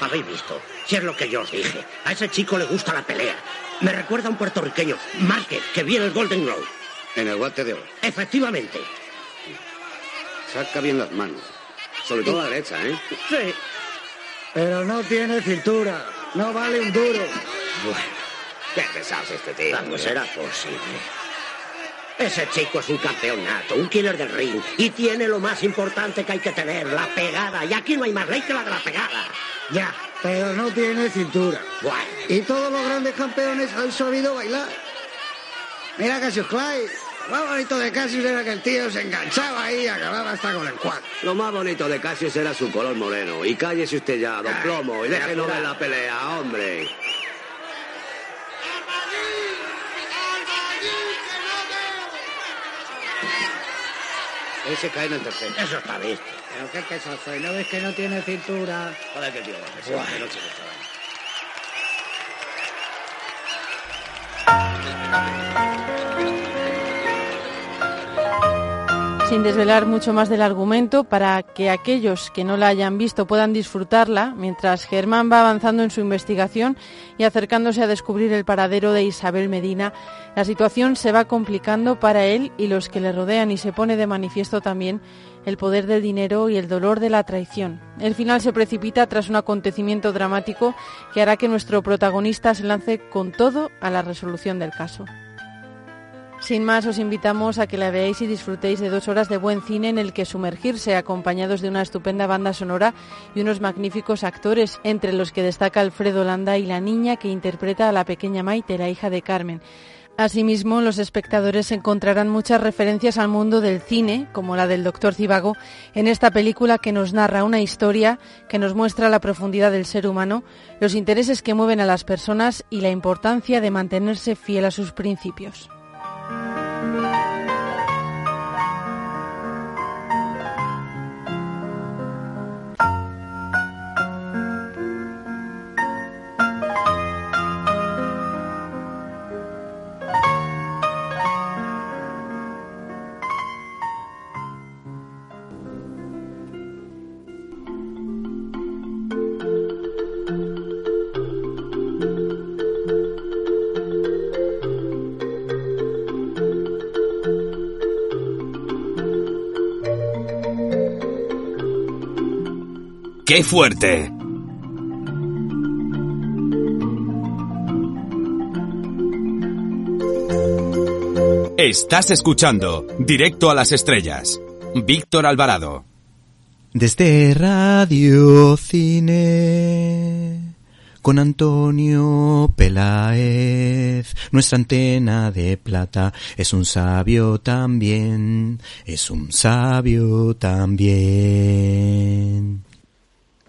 Habéis visto, si es lo que yo os dije. A ese chico le gusta la pelea. Me recuerda a un puertorriqueño, Márquez, que viene el Golden Globe. En el guante de oro. Efectivamente. Saca bien las manos. Sobre todo la derecha, ¿eh? Sí. Pero no tiene cintura. No vale un duro. Bueno, qué pesado es este tío. ¿Cómo será posible? Ese chico es un campeón nato, un killer del ring, y tiene lo más importante que hay que tener, la pegada. Y aquí no hay más ley que la de la pegada. Ya, pero no tiene cintura. Bueno, Y todos los grandes campeones han sabido bailar. Mira Cassius Clay. Lo más bonito de Cassius era que el tío se enganchaba ahí y acababa hasta con el cuadro. Lo más bonito de Cassius era su color moreno. Y cállese usted ya, don Plomo, y déjenos ver la pelea, hombre. Ese cae en el tercero. Eso está visto. Pero qué queso soy, ¿no ves que no tiene cintura? Joder, que tío, Buah. que no Sin desvelar mucho más del argumento, para que aquellos que no la hayan visto puedan disfrutarla, mientras Germán va avanzando en su investigación y acercándose a descubrir el paradero de Isabel Medina, la situación se va complicando para él y los que le rodean y se pone de manifiesto también el poder del dinero y el dolor de la traición. El final se precipita tras un acontecimiento dramático que hará que nuestro protagonista se lance con todo a la resolución del caso. Sin más, os invitamos a que la veáis y disfrutéis de dos horas de buen cine en el que sumergirse, acompañados de una estupenda banda sonora y unos magníficos actores, entre los que destaca Alfredo Landa y la niña que interpreta a la pequeña Maite, la hija de Carmen. Asimismo, los espectadores encontrarán muchas referencias al mundo del cine, como la del Doctor Zivago, en esta película que nos narra una historia que nos muestra la profundidad del ser humano, los intereses que mueven a las personas y la importancia de mantenerse fiel a sus principios. ¡Qué fuerte! Estás escuchando Directo a las Estrellas. Víctor Alvarado. Desde Radio Cine con Antonio Peláez, nuestra antena de plata es un sabio también, es un sabio también.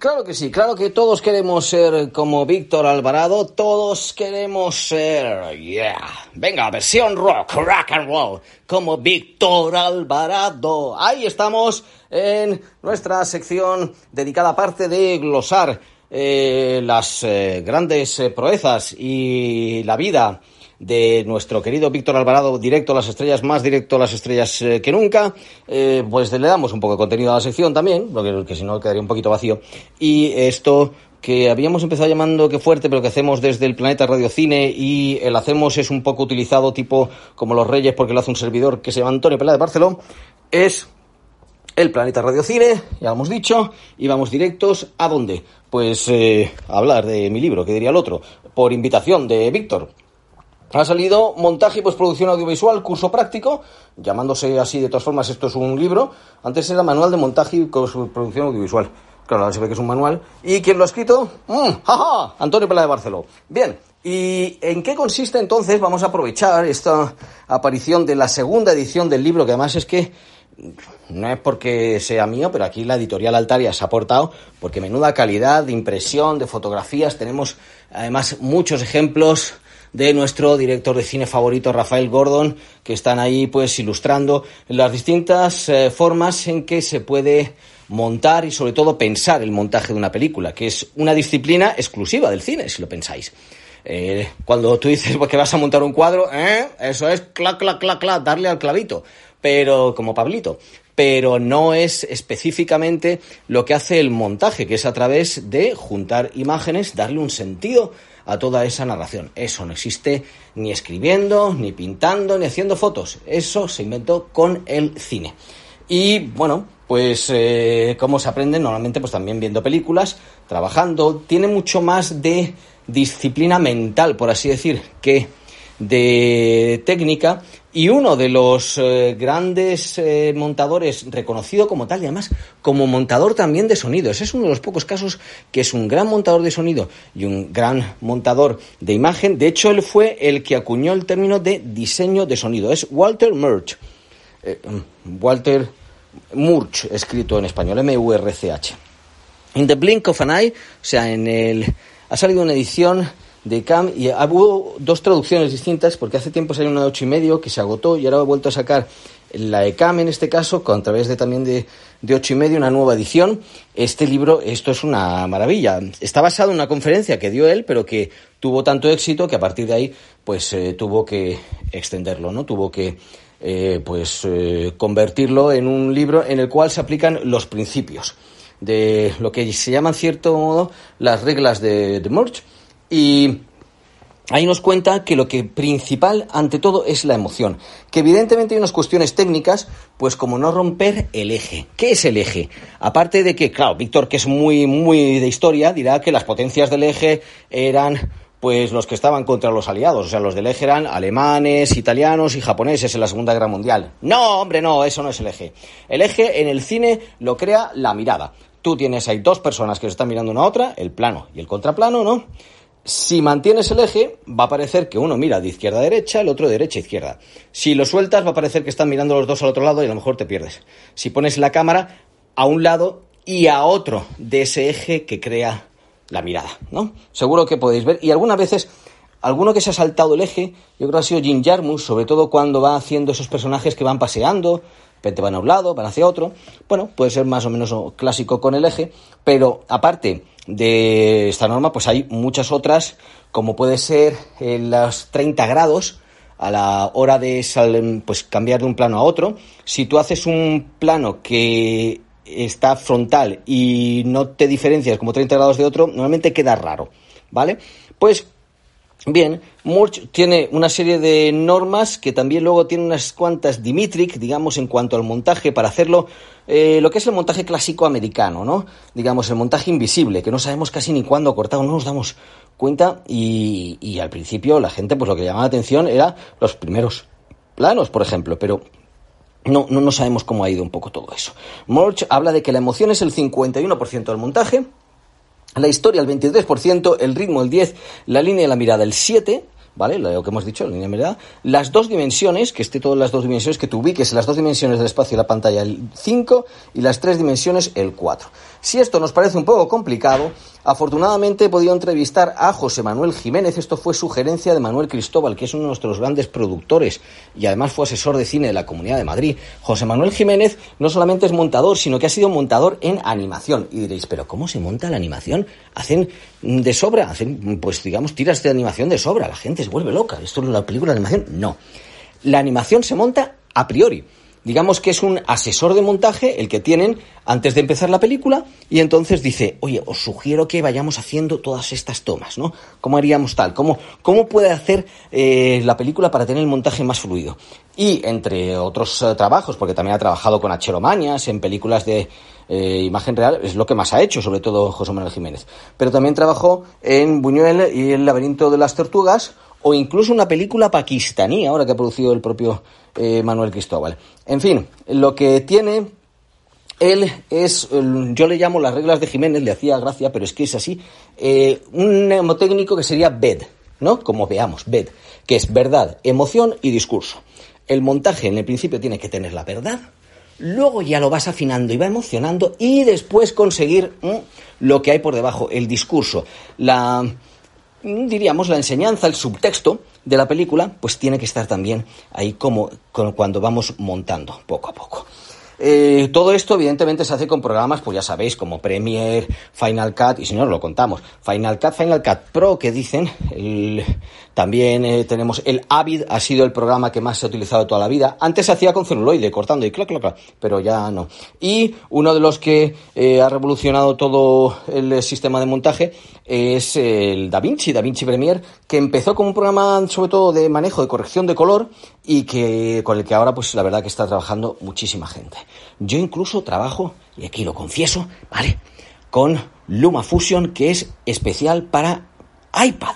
Claro que sí, claro que todos queremos ser como Víctor Alvarado, todos queremos ser, yeah, venga, versión rock, rock and roll, como Víctor Alvarado. Ahí estamos en nuestra sección dedicada a parte de glosar eh, las eh, grandes eh, proezas y la vida de nuestro querido Víctor Alvarado, directo a las estrellas, más directo a las estrellas eh, que nunca, eh, pues le damos un poco de contenido a la sección también, porque que si no quedaría un poquito vacío. Y esto que habíamos empezado llamando que fuerte, pero que hacemos desde el planeta Radio Cine y el hacemos es un poco utilizado tipo como los Reyes porque lo hace un servidor que se llama Antonio Pelá de Barcelona, es el planeta Radio Cine, ya lo hemos dicho, y vamos directos a dónde? Pues eh, a hablar de mi libro, que diría el otro, por invitación de Víctor. Ha salido montaje y postproducción audiovisual, curso práctico, llamándose así de todas formas, esto es un libro. Antes era manual de montaje y postproducción audiovisual. Claro, ahora se ve que es un manual. ¿Y quién lo ha escrito? ¡Mm! ¡Ja, Antonio Pela de Barceló. Bien, ¿y en qué consiste entonces? Vamos a aprovechar esta aparición de la segunda edición del libro, que además es que no es porque sea mío, pero aquí la editorial Altaria se ha aportado, porque menuda calidad de impresión, de fotografías. Tenemos además muchos ejemplos de nuestro director de cine favorito, Rafael Gordon, que están ahí pues ilustrando las distintas eh, formas en que se puede montar y sobre todo pensar el montaje de una película, que es una disciplina exclusiva del cine, si lo pensáis. Eh, cuando tú dices pues, que vas a montar un cuadro, ¿eh? eso es clac, clac, clac, clac, darle al clavito, pero como Pablito. Pero no es específicamente lo que hace el montaje, que es a través de juntar imágenes, darle un sentido a toda esa narración. Eso no existe ni escribiendo, ni pintando, ni haciendo fotos. Eso se inventó con el cine. Y bueno, pues eh, cómo se aprende normalmente, pues también viendo películas, trabajando. Tiene mucho más de disciplina mental, por así decir, que de técnica y uno de los eh, grandes eh, montadores reconocido como tal y además como montador también de sonido. Ese es uno de los pocos casos que es un gran montador de sonido y un gran montador de imagen. De hecho, él fue el que acuñó el término de diseño de sonido. Es Walter Murch. Eh, Walter Murch, escrito en español, M-U-R-C-H. In the Blink of an Eye, o sea, en el... Ha salido una edición de Cam y hubo dos traducciones distintas porque hace tiempo salió una de ocho y medio que se agotó y ahora he vuelto a sacar la de Cam en este caso con, a través de también de, de ocho y medio una nueva edición. Este libro esto es una maravilla. Está basado en una conferencia que dio él pero que tuvo tanto éxito que a partir de ahí pues eh, tuvo que extenderlo no tuvo que eh, pues eh, convertirlo en un libro en el cual se aplican los principios de lo que se llaman cierto modo las reglas de, de Murch y ahí nos cuenta que lo que principal ante todo es la emoción, que evidentemente hay unas cuestiones técnicas, pues como no romper el eje. ¿Qué es el eje? Aparte de que, claro, Víctor, que es muy muy de historia, dirá que las potencias del eje eran pues los que estaban contra los aliados, o sea, los del eje eran alemanes, italianos y japoneses en la Segunda Guerra Mundial. No, hombre, no, eso no es el eje. El eje en el cine lo crea la mirada. Tú tienes ahí dos personas que se están mirando una a otra, el plano y el contraplano, ¿no? Si mantienes el eje, va a parecer que uno mira de izquierda a derecha, el otro de derecha a izquierda. Si lo sueltas, va a parecer que están mirando los dos al otro lado y a lo mejor te pierdes. Si pones la cámara a un lado y a otro de ese eje que crea la mirada, ¿no? Seguro que podéis ver. Y algunas veces, alguno que se ha saltado el eje, yo creo que ha sido Jim Jarmus, sobre todo cuando va haciendo esos personajes que van paseando, repente van a un lado, van hacia otro. Bueno, puede ser más o menos clásico con el eje, pero aparte de esta norma, pues hay muchas otras, como puede ser en los 30 grados a la hora de pues, cambiar de un plano a otro. Si tú haces un plano que está frontal y no te diferencias como 30 grados de otro, normalmente queda raro, ¿vale? Pues Bien, Murch tiene una serie de normas que también luego tiene unas cuantas Dimitric, digamos, en cuanto al montaje, para hacerlo eh, lo que es el montaje clásico americano, ¿no? Digamos, el montaje invisible, que no sabemos casi ni cuándo cortado, no nos damos cuenta y, y al principio la gente, pues lo que llamaba la atención era los primeros planos, por ejemplo, pero no, no, no sabemos cómo ha ido un poco todo eso. Murch habla de que la emoción es el 51% del montaje, la historia el 23%, el ritmo el 10%, la línea de la mirada el 7%, ¿vale? Lo que hemos dicho, la línea de mirada. Las dos dimensiones, que esté todas las dos dimensiones, que te ubiques las dos dimensiones del espacio y la pantalla el 5 y las tres dimensiones el 4. Si esto nos parece un poco complicado, afortunadamente he podido entrevistar a José Manuel Jiménez. Esto fue sugerencia de Manuel Cristóbal, que es uno de nuestros grandes productores y además fue asesor de cine de la Comunidad de Madrid. José Manuel Jiménez no solamente es montador, sino que ha sido montador en animación. Y diréis, ¿pero cómo se monta la animación? Hacen de sobra, hacen, pues digamos, tiras de animación de sobra. La gente se vuelve loca. ¿Esto es la película de animación? No. La animación se monta a priori digamos que es un asesor de montaje el que tienen antes de empezar la película y entonces dice, oye, os sugiero que vayamos haciendo todas estas tomas, ¿no? ¿Cómo haríamos tal? ¿Cómo, cómo puede hacer eh, la película para tener el montaje más fluido? Y entre otros eh, trabajos, porque también ha trabajado con Acheromañas en películas de eh, imagen real, es lo que más ha hecho, sobre todo José Manuel Jiménez. Pero también trabajó en Buñuel y El laberinto de las tortugas o incluso una película pakistaní, ahora que ha producido el propio eh, Manuel Cristóbal. En fin, lo que tiene él es, yo le llamo las reglas de Jiménez, le hacía gracia, pero es que es así, eh, un neumotécnico que sería BED, ¿no? Como veamos, BED, que es verdad, emoción y discurso. El montaje en el principio tiene que tener la verdad, luego ya lo vas afinando y va emocionando y después conseguir lo que hay por debajo, el discurso, la diríamos, la enseñanza, el subtexto de la película, pues tiene que estar también ahí como, cuando vamos montando poco a poco. Eh, todo esto, evidentemente, se hace con programas, pues ya sabéis, como Premiere, Final Cut, y si no, lo contamos. Final Cut, Final Cut Pro, que dicen. también eh, tenemos el Avid, ha sido el programa que más se ha utilizado toda la vida. Antes se hacía con celuloide, cortando y clac, clac, clac, pero ya no. Y uno de los que eh, ha revolucionado todo el sistema de montaje es el DaVinci, DaVinci Premiere, que empezó como un programa, sobre todo, de manejo, de corrección de color, y que con el que ahora, pues la verdad que está trabajando muchísima gente. Yo incluso trabajo, y aquí lo confieso, ¿vale? Con LumaFusion, que es especial para iPad.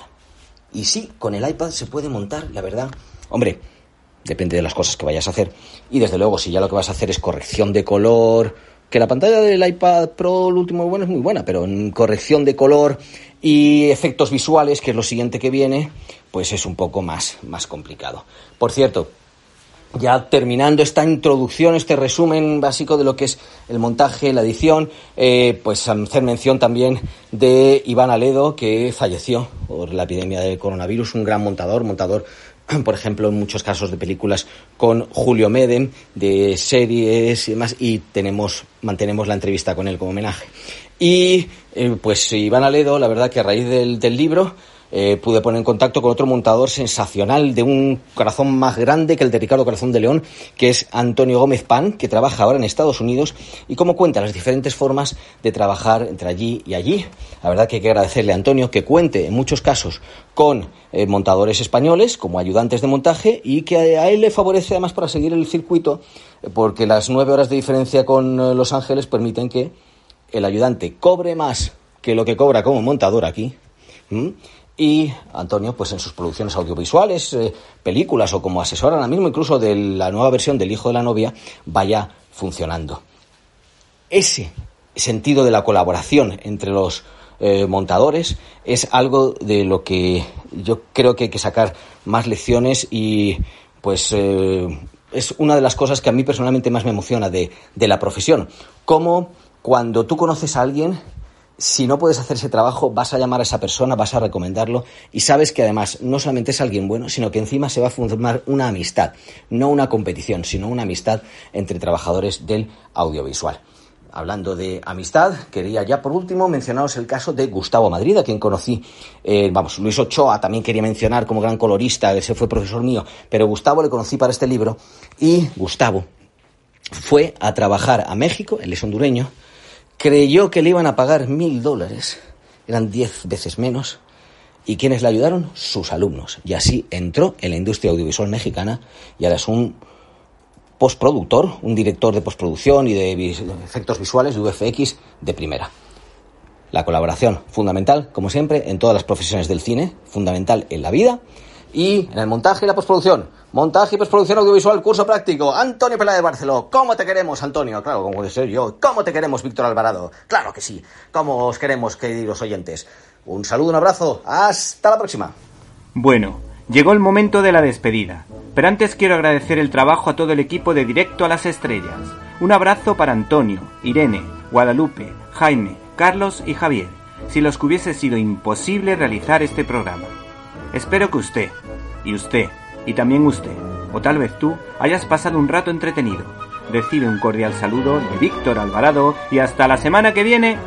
Y sí, con el iPad se puede montar, la verdad. Hombre, depende de las cosas que vayas a hacer. Y desde luego, si ya lo que vas a hacer es corrección de color, que la pantalla del iPad Pro, el último bueno, es muy buena, pero en corrección de color y efectos visuales, que es lo siguiente que viene, pues es un poco más, más complicado. Por cierto, ya terminando esta introducción, este resumen básico de lo que es el montaje, la edición, eh, pues hacer mención también de Iván Aledo, que falleció por la epidemia del coronavirus, un gran montador, montador por ejemplo, en muchos casos de películas con Julio Medem, de series y demás, y tenemos, mantenemos la entrevista con él como homenaje. Y eh, pues Iván Aledo, la verdad que a raíz del, del libro, eh, pude poner en contacto con otro montador sensacional de un corazón más grande que el de Ricardo Corazón de León, que es Antonio Gómez Pan, que trabaja ahora en Estados Unidos y como cuenta las diferentes formas de trabajar entre allí y allí. La verdad que hay que agradecerle a Antonio que cuente en muchos casos con eh, montadores españoles como ayudantes de montaje y que a él le favorece además para seguir el circuito porque las nueve horas de diferencia con eh, Los Ángeles permiten que el ayudante cobre más que lo que cobra como montador aquí. Y Antonio, pues en sus producciones audiovisuales, eh, películas o como asesor ahora mismo incluso de la nueva versión del Hijo de la Novia, vaya funcionando. Ese sentido de la colaboración entre los eh, montadores es algo de lo que yo creo que hay que sacar más lecciones y pues eh, es una de las cosas que a mí personalmente más me emociona de, de la profesión. Como cuando tú conoces a alguien si no puedes hacer ese trabajo, vas a llamar a esa persona, vas a recomendarlo y sabes que además no solamente es alguien bueno, sino que encima se va a formar una amistad, no una competición, sino una amistad entre trabajadores del audiovisual. Hablando de amistad, quería ya por último mencionaros el caso de Gustavo Madrid, a quien conocí, eh, vamos, Luis Ochoa también quería mencionar como gran colorista, ese fue profesor mío, pero Gustavo le conocí para este libro y Gustavo fue a trabajar a México, él es hondureño, creyó que le iban a pagar mil dólares, eran diez veces menos, y quienes le ayudaron, sus alumnos. Y así entró en la industria audiovisual mexicana y ahora es un postproductor, un director de postproducción y de efectos visuales de VFX de primera. La colaboración, fundamental, como siempre, en todas las profesiones del cine, fundamental en la vida y en el montaje y la postproducción. Montaje y postproducción audiovisual, curso práctico. Antonio Peláez Barceló. ¿Cómo te queremos, Antonio? Claro, como puede ser yo. ¿Cómo te queremos, Víctor Alvarado? Claro que sí. ¿Cómo os queremos, queridos oyentes? Un saludo, un abrazo. Hasta la próxima. Bueno, llegó el momento de la despedida. Pero antes quiero agradecer el trabajo a todo el equipo de Directo a las Estrellas. Un abrazo para Antonio, Irene, Guadalupe, Jaime, Carlos y Javier, si los que hubiese sido imposible realizar este programa. Espero que usted, y usted, y también usted, o tal vez tú, hayas pasado un rato entretenido. Recibe un cordial saludo de Víctor Alvarado y hasta la semana que viene.